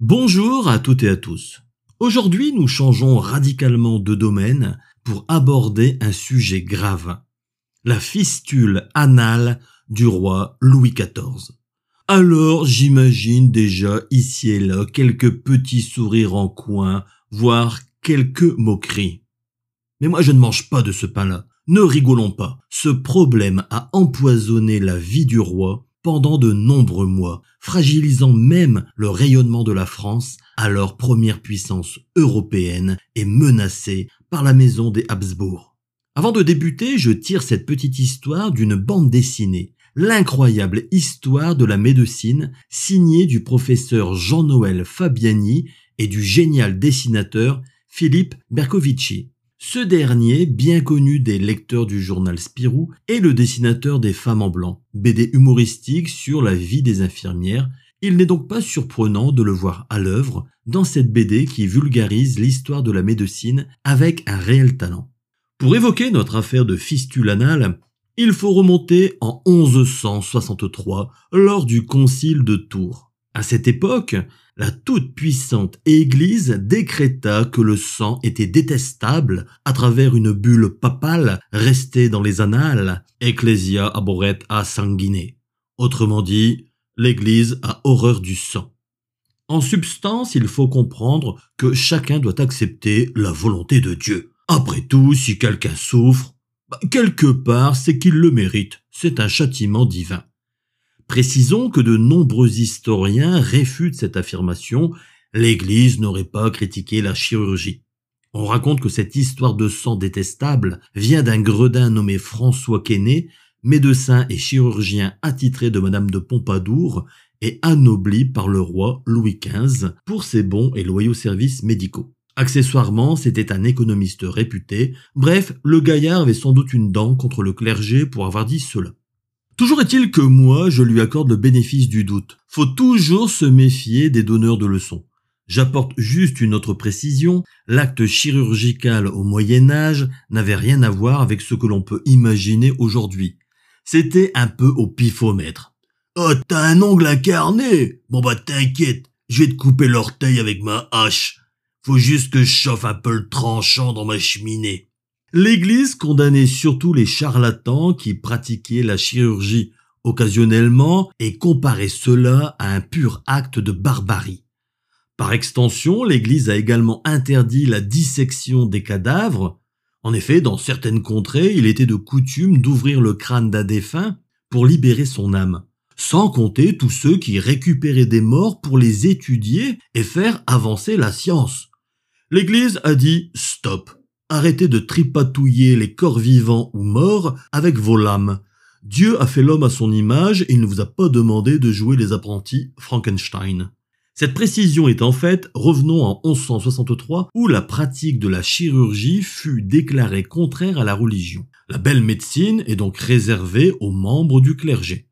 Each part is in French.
Bonjour à toutes et à tous. Aujourd'hui, nous changeons radicalement de domaine pour aborder un sujet grave. La fistule anale du roi Louis XIV. Alors, j'imagine déjà ici et là quelques petits sourires en coin, voire quelques moqueries. Mais moi, je ne mange pas de ce pain-là. Ne rigolons pas. Ce problème a empoisonné la vie du roi pendant de nombreux mois, fragilisant même le rayonnement de la France, alors première puissance européenne et menacée par la maison des Habsbourg. Avant de débuter, je tire cette petite histoire d'une bande dessinée, l'incroyable histoire de la médecine, signée du professeur Jean-Noël Fabiani et du génial dessinateur Philippe Bercovici. Ce dernier, bien connu des lecteurs du journal Spirou, est le dessinateur des Femmes en blanc, BD humoristique sur la vie des infirmières. Il n'est donc pas surprenant de le voir à l'œuvre dans cette BD qui vulgarise l'histoire de la médecine avec un réel talent. Pour évoquer notre affaire de fistule anale, il faut remonter en 1163 lors du concile de Tours. À cette époque, la toute-puissante Église décréta que le sang était détestable à travers une bulle papale restée dans les annales, Ecclesia aboret a sanguine. Autrement dit, l'Église a horreur du sang. En substance, il faut comprendre que chacun doit accepter la volonté de Dieu. Après tout, si quelqu'un souffre, bah, quelque part, c'est qu'il le mérite. C'est un châtiment divin. Précisons que de nombreux historiens réfutent cette affirmation, l'Église n'aurait pas critiqué la chirurgie. On raconte que cette histoire de sang détestable vient d'un gredin nommé François Quesnay, médecin et chirurgien attitré de Madame de Pompadour et anobli par le roi Louis XV pour ses bons et loyaux services médicaux. Accessoirement, c'était un économiste réputé. Bref, le gaillard avait sans doute une dent contre le clergé pour avoir dit cela. Toujours est-il que moi, je lui accorde le bénéfice du doute. Faut toujours se méfier des donneurs de leçons. J'apporte juste une autre précision. L'acte chirurgical au Moyen Âge n'avait rien à voir avec ce que l'on peut imaginer aujourd'hui. C'était un peu au pifomètre. Oh, t'as un ongle incarné Bon bah t'inquiète, je vais te couper l'orteil avec ma hache. Faut juste que je chauffe un peu le tranchant dans ma cheminée. L'Église condamnait surtout les charlatans qui pratiquaient la chirurgie occasionnellement et comparait cela à un pur acte de barbarie. Par extension, l'Église a également interdit la dissection des cadavres. En effet, dans certaines contrées, il était de coutume d'ouvrir le crâne d'un défunt pour libérer son âme, sans compter tous ceux qui récupéraient des morts pour les étudier et faire avancer la science. L'Église a dit stop. Arrêtez de tripatouiller les corps vivants ou morts avec vos lames. Dieu a fait l'homme à son image et il ne vous a pas demandé de jouer les apprentis Frankenstein. Cette précision est en fait, revenons en 1163 où la pratique de la chirurgie fut déclarée contraire à la religion. La belle médecine est donc réservée aux membres du clergé.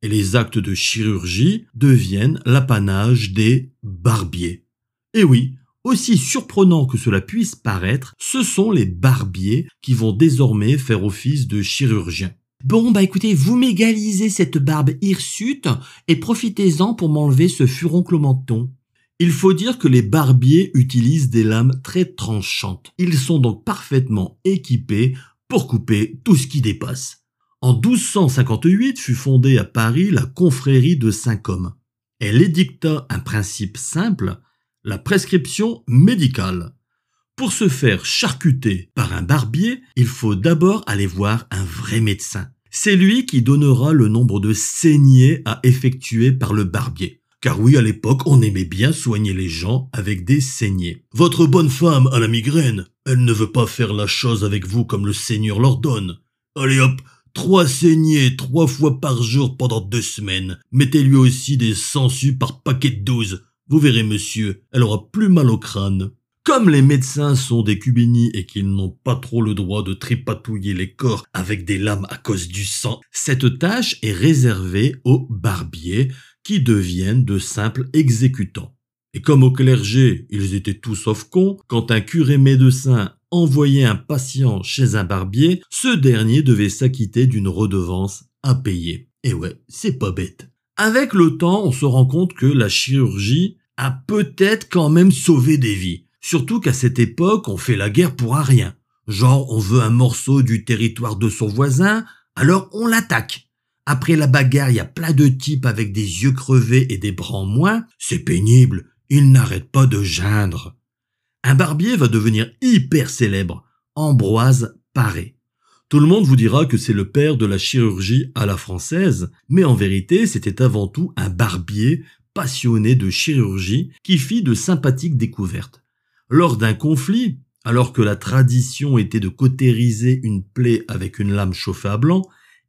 Et les actes de chirurgie deviennent l'apanage des barbiers. Et oui, aussi surprenant que cela puisse paraître, ce sont les barbiers qui vont désormais faire office de chirurgiens. Bon, bah écoutez, vous m'égalisez cette barbe hirsute et profitez-en pour m'enlever ce furoncle menton. Il faut dire que les barbiers utilisent des lames très tranchantes. Ils sont donc parfaitement équipés pour couper tout ce qui dépasse. En 1258 fut fondée à Paris la confrérie de Saint-Côme. Elle édicta un principe simple, la prescription médicale. Pour se faire charcuter par un barbier, il faut d'abord aller voir un vrai médecin. C'est lui qui donnera le nombre de saignées à effectuer par le barbier. Car oui, à l'époque, on aimait bien soigner les gens avec des saignées. Votre bonne femme a la migraine. Elle ne veut pas faire la chose avec vous comme le Seigneur l'ordonne. Allez hop, trois saignées trois fois par jour pendant deux semaines. Mettez-lui aussi des sangsues par paquet de douze. Vous verrez, monsieur, elle aura plus mal au crâne. Comme les médecins sont des cubénis et qu'ils n'ont pas trop le droit de tripatouiller les corps avec des lames à cause du sang, cette tâche est réservée aux barbiers qui deviennent de simples exécutants. Et comme au clergé, ils étaient tous sauf cons, quand un curé médecin envoyait un patient chez un barbier, ce dernier devait s'acquitter d'une redevance à payer. Et ouais, c'est pas bête. Avec le temps, on se rend compte que la chirurgie a peut-être quand même sauvé des vies. Surtout qu'à cette époque, on fait la guerre pour rien. Genre, on veut un morceau du territoire de son voisin, alors on l'attaque. Après la bagarre, il y a plein de types avec des yeux crevés et des bras en moins. C'est pénible. Ils n'arrêtent pas de geindre. Un barbier va devenir hyper célèbre. Ambroise Paré. Tout le monde vous dira que c'est le père de la chirurgie à la française, mais en vérité, c'était avant tout un barbier passionné de chirurgie qui fit de sympathiques découvertes. Lors d'un conflit, alors que la tradition était de cautériser une plaie avec une lame chauffée à blanc,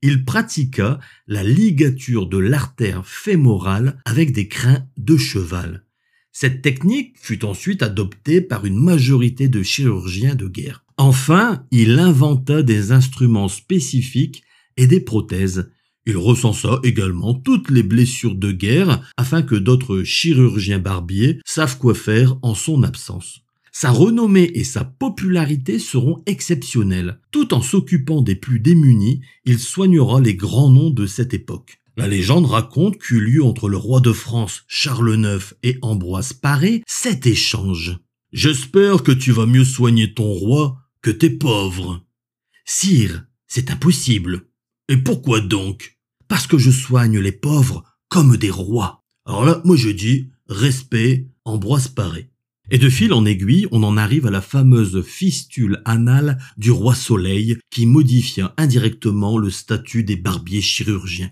il pratiqua la ligature de l'artère fémorale avec des crins de cheval. Cette technique fut ensuite adoptée par une majorité de chirurgiens de guerre. Enfin, il inventa des instruments spécifiques et des prothèses. Il recensa également toutes les blessures de guerre afin que d'autres chirurgiens barbiers savent quoi faire en son absence. Sa renommée et sa popularité seront exceptionnelles. Tout en s'occupant des plus démunis, il soignera les grands noms de cette époque. La légende raconte qu'eut lieu entre le roi de France Charles IX et Ambroise Paré cet échange. J'espère que tu vas mieux soigner ton roi que tes pauvres. Sire, c'est impossible. Et pourquoi donc? Parce que je soigne les pauvres comme des rois. Alors là, moi je dis respect Ambroise Paré. Et de fil en aiguille, on en arrive à la fameuse fistule anale du roi Soleil qui modifia indirectement le statut des barbiers chirurgiens.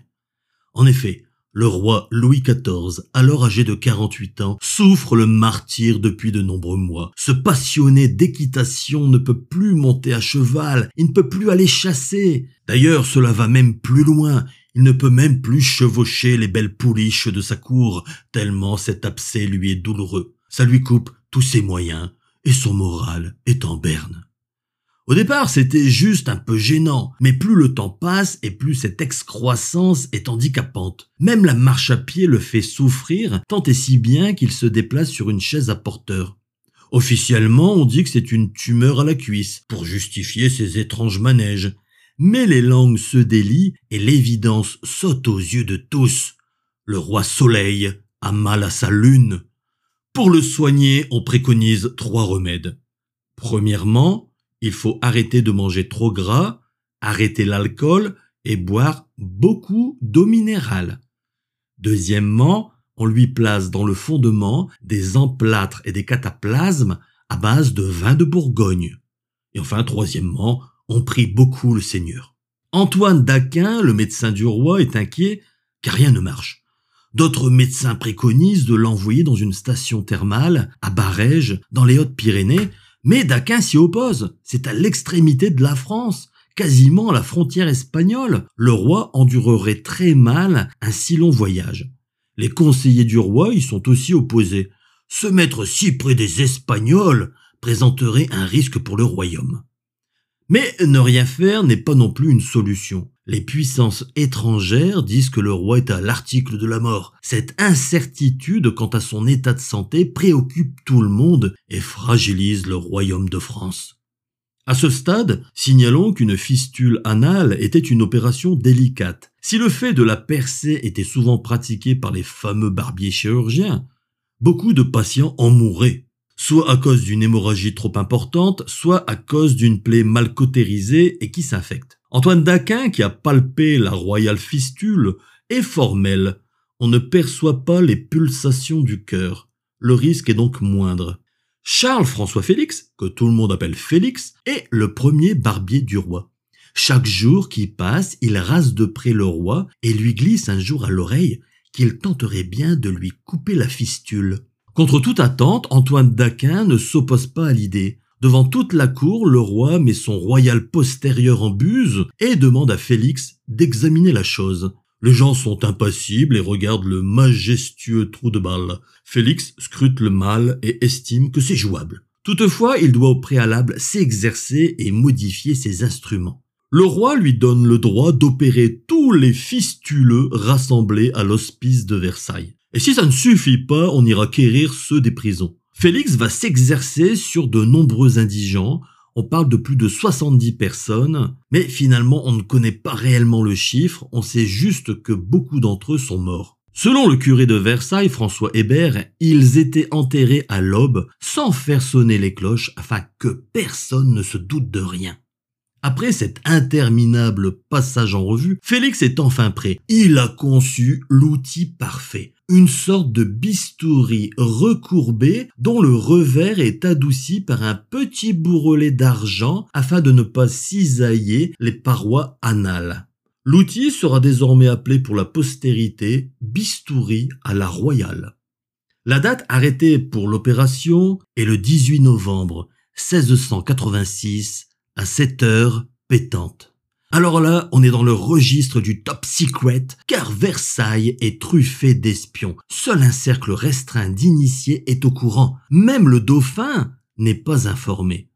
En effet, le roi Louis XIV, alors âgé de 48 ans, souffre le martyr depuis de nombreux mois. Ce passionné d'équitation ne peut plus monter à cheval, il ne peut plus aller chasser. D'ailleurs, cela va même plus loin. Il ne peut même plus chevaucher les belles pouliches de sa cour, tellement cet abcès lui est douloureux. Ça lui coupe tous ses moyens, et son moral est en berne. Au départ, c'était juste un peu gênant, mais plus le temps passe et plus cette excroissance est handicapante. Même la marche à pied le fait souffrir, tant et si bien qu'il se déplace sur une chaise à porteur. Officiellement, on dit que c'est une tumeur à la cuisse, pour justifier ces étranges manèges. Mais les langues se délient et l'évidence saute aux yeux de tous. Le roi Soleil a mal à sa lune. Pour le soigner, on préconise trois remèdes. Premièrement, il faut arrêter de manger trop gras, arrêter l'alcool et boire beaucoup d'eau minérale. Deuxièmement, on lui place dans le fondement des emplâtres et des cataplasmes à base de vin de Bourgogne. Et enfin, troisièmement, on prie beaucoup le Seigneur. Antoine d'Aquin, le médecin du roi, est inquiet car rien ne marche. D'autres médecins préconisent de l'envoyer dans une station thermale à Barège, dans les Hautes-Pyrénées, mais Daquin s'y oppose. C'est à l'extrémité de la France, quasiment à la frontière espagnole. Le roi endurerait très mal un si long voyage. Les conseillers du roi y sont aussi opposés. Se mettre si près des Espagnols présenterait un risque pour le royaume. Mais ne rien faire n'est pas non plus une solution. Les puissances étrangères disent que le roi est à l'article de la mort. Cette incertitude quant à son état de santé préoccupe tout le monde et fragilise le royaume de France. À ce stade, signalons qu'une fistule anale était une opération délicate. Si le fait de la percer était souvent pratiqué par les fameux barbiers chirurgiens, beaucoup de patients en mouraient soit à cause d'une hémorragie trop importante, soit à cause d'une plaie mal cautérisée et qui s'infecte. Antoine d'Aquin, qui a palpé la royale fistule, est formel. On ne perçoit pas les pulsations du cœur. Le risque est donc moindre. Charles-François Félix, que tout le monde appelle Félix, est le premier barbier du roi. Chaque jour qui passe, il rase de près le roi et lui glisse un jour à l'oreille qu'il tenterait bien de lui couper la fistule. Contre toute attente, Antoine d'Aquin ne s'oppose pas à l'idée. Devant toute la cour, le roi met son royal postérieur en buse et demande à Félix d'examiner la chose. Les gens sont impassibles et regardent le majestueux trou de balle. Félix scrute le mal et estime que c'est jouable. Toutefois, il doit au préalable s'exercer et modifier ses instruments. Le roi lui donne le droit d'opérer tous les fistuleux rassemblés à l'hospice de Versailles. Et si ça ne suffit pas, on ira quérir ceux des prisons. Félix va s'exercer sur de nombreux indigents, on parle de plus de 70 personnes, mais finalement on ne connaît pas réellement le chiffre, on sait juste que beaucoup d'entre eux sont morts. Selon le curé de Versailles, François Hébert, ils étaient enterrés à l'aube sans faire sonner les cloches afin que personne ne se doute de rien. Après cet interminable passage en revue, Félix est enfin prêt. Il a conçu l'outil parfait. Une sorte de bistouri recourbé dont le revers est adouci par un petit bourrelet d'argent afin de ne pas cisailler les parois anales. L'outil sera désormais appelé pour la postérité bistouri à la royale. La date arrêtée pour l'opération est le 18 novembre 1686 à 7 heures pétantes. Alors là, on est dans le registre du top secret, car Versailles est truffé d'espions. Seul un cercle restreint d'initiés est au courant. Même le dauphin n'est pas informé.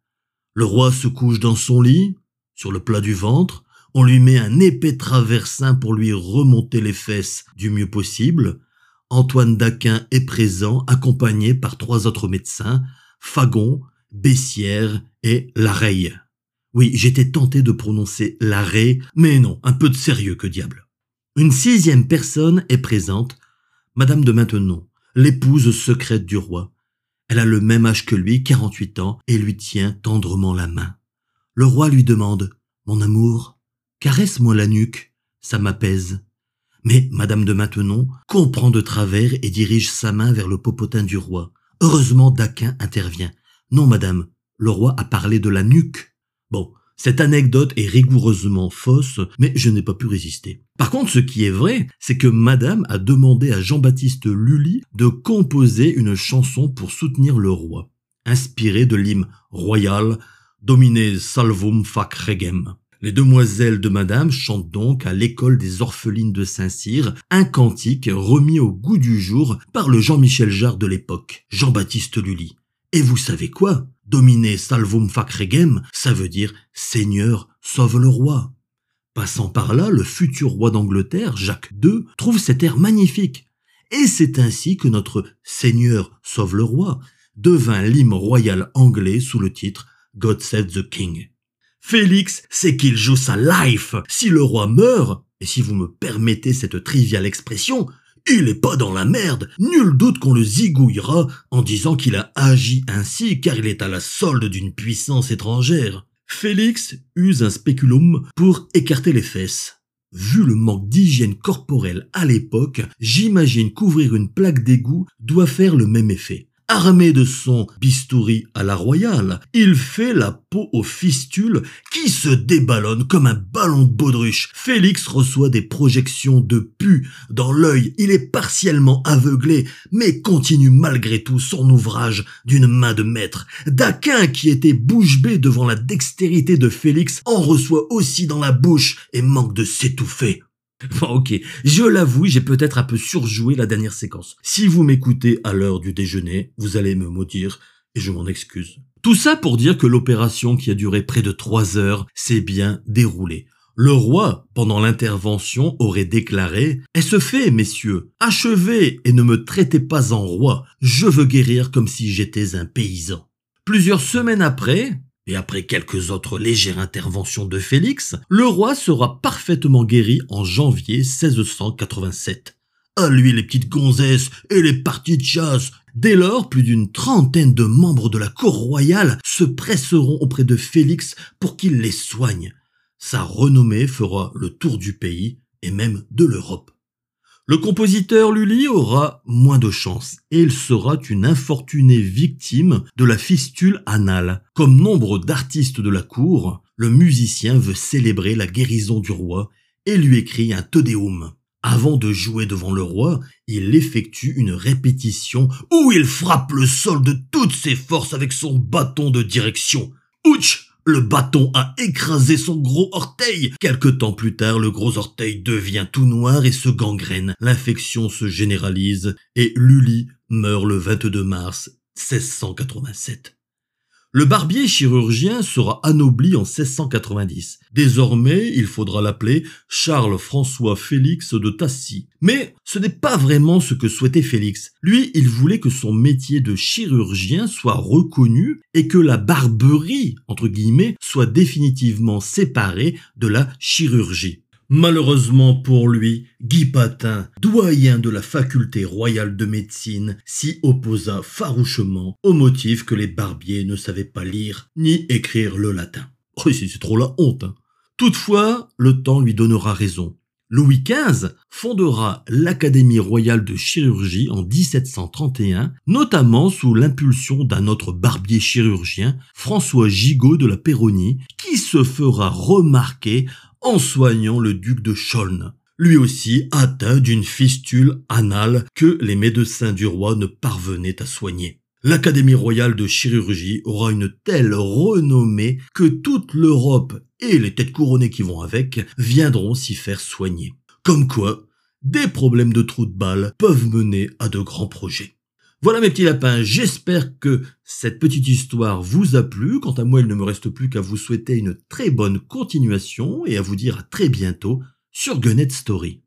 Le roi se couche dans son lit, sur le plat du ventre, on lui met un épais traversin pour lui remonter les fesses du mieux possible. Antoine d'Aquin est présent, accompagné par trois autres médecins, Fagon, Bessières et Lareille. Oui, j'étais tenté de prononcer Larrey, mais non, un peu de sérieux que diable. Une sixième personne est présente, Madame de Maintenon, l'épouse secrète du roi. Elle a le même âge que lui, 48 ans, et lui tient tendrement la main. Le roi lui demande, Mon amour, Caresse-moi la nuque, ça m'apaise. Mais Madame de Maintenon comprend de travers et dirige sa main vers le popotin du roi. Heureusement, Daquin intervient. Non, madame, le roi a parlé de la nuque. Bon, cette anecdote est rigoureusement fausse, mais je n'ai pas pu résister. Par contre, ce qui est vrai, c'est que madame a demandé à Jean-Baptiste Lully de composer une chanson pour soutenir le roi, inspirée de l'hymne royal Domine salvum fac regem. Les demoiselles de Madame chantent donc à l'école des orphelines de Saint-Cyr un cantique remis au goût du jour par le Jean-Michel Jarre de l'époque, Jean-Baptiste Lully. Et vous savez quoi? Dominer salvum fac regem, ça veut dire Seigneur, sauve le roi. Passant par là, le futur roi d'Angleterre, Jacques II, trouve cet air magnifique. Et c'est ainsi que notre Seigneur, sauve le roi, devint l'hymne royal anglais sous le titre God Save the King. Félix, c'est qu'il joue sa life. Si le roi meurt, et si vous me permettez cette triviale expression, il est pas dans la merde. Nul doute qu'on le zigouillera en disant qu'il a agi ainsi car il est à la solde d'une puissance étrangère. Félix use un spéculum pour écarter les fesses. Vu le manque d'hygiène corporelle à l'époque, j'imagine qu'ouvrir une plaque d'égout doit faire le même effet. Armé de son bistouri à la royale, il fait la peau aux fistules qui se déballonnent comme un ballon de baudruche. Félix reçoit des projections de pu dans l'œil. Il est partiellement aveuglé, mais continue malgré tout son ouvrage d'une main de maître. Daquin, qui était bouche bée devant la dextérité de Félix, en reçoit aussi dans la bouche et manque de s'étouffer. Bon, ok, je l'avoue, j'ai peut-être un peu surjoué la dernière séquence. Si vous m'écoutez à l'heure du déjeuner, vous allez me maudire, et je m'en excuse. Tout ça pour dire que l'opération qui a duré près de trois heures s'est bien déroulée. Le roi, pendant l'intervention, aurait déclaré « Est-ce fait, messieurs? Achevez et ne me traitez pas en roi. Je veux guérir comme si j'étais un paysan. » Plusieurs semaines après, et après quelques autres légères interventions de Félix, le roi sera parfaitement guéri en janvier 1687. À lui les petites gonzesses et les parties de chasse. Dès lors, plus d'une trentaine de membres de la cour royale se presseront auprès de Félix pour qu'il les soigne. Sa renommée fera le tour du pays et même de l'Europe. Le compositeur Lully aura moins de chance et il sera une infortunée victime de la fistule anale. Comme nombre d'artistes de la cour, le musicien veut célébrer la guérison du roi et lui écrit un Te Avant de jouer devant le roi, il effectue une répétition où il frappe le sol de toutes ses forces avec son bâton de direction. Ouch le bâton a écrasé son gros orteil. Quelque temps plus tard, le gros orteil devient tout noir et se gangrène. L'infection se généralise et Lully meurt le 22 mars 1687. Le barbier chirurgien sera anobli en 1690. Désormais, il faudra l'appeler Charles-François Félix de Tassy. Mais ce n'est pas vraiment ce que souhaitait Félix. Lui, il voulait que son métier de chirurgien soit reconnu et que la barberie, entre guillemets, soit définitivement séparée de la chirurgie. Malheureusement pour lui, Guy Patin, doyen de la faculté royale de médecine, s'y opposa farouchement au motif que les barbiers ne savaient pas lire ni écrire le latin. Oh, c'est trop la honte. Hein. Toutefois, le temps lui donnera raison. Louis XV fondera l'Académie royale de chirurgie en 1731, notamment sous l'impulsion d'un autre barbier chirurgien, François Gigot de la Péronie, qui se fera remarquer en soignant le duc de Chaulnes, lui aussi atteint d'une fistule anale que les médecins du roi ne parvenaient à soigner. L'Académie royale de chirurgie aura une telle renommée que toute l'Europe et les têtes couronnées qui vont avec viendront s'y faire soigner. Comme quoi, des problèmes de trous de balles peuvent mener à de grands projets. Voilà mes petits lapins, j'espère que cette petite histoire vous a plu. Quant à moi, il ne me reste plus qu'à vous souhaiter une très bonne continuation et à vous dire à très bientôt sur Gunnet Story.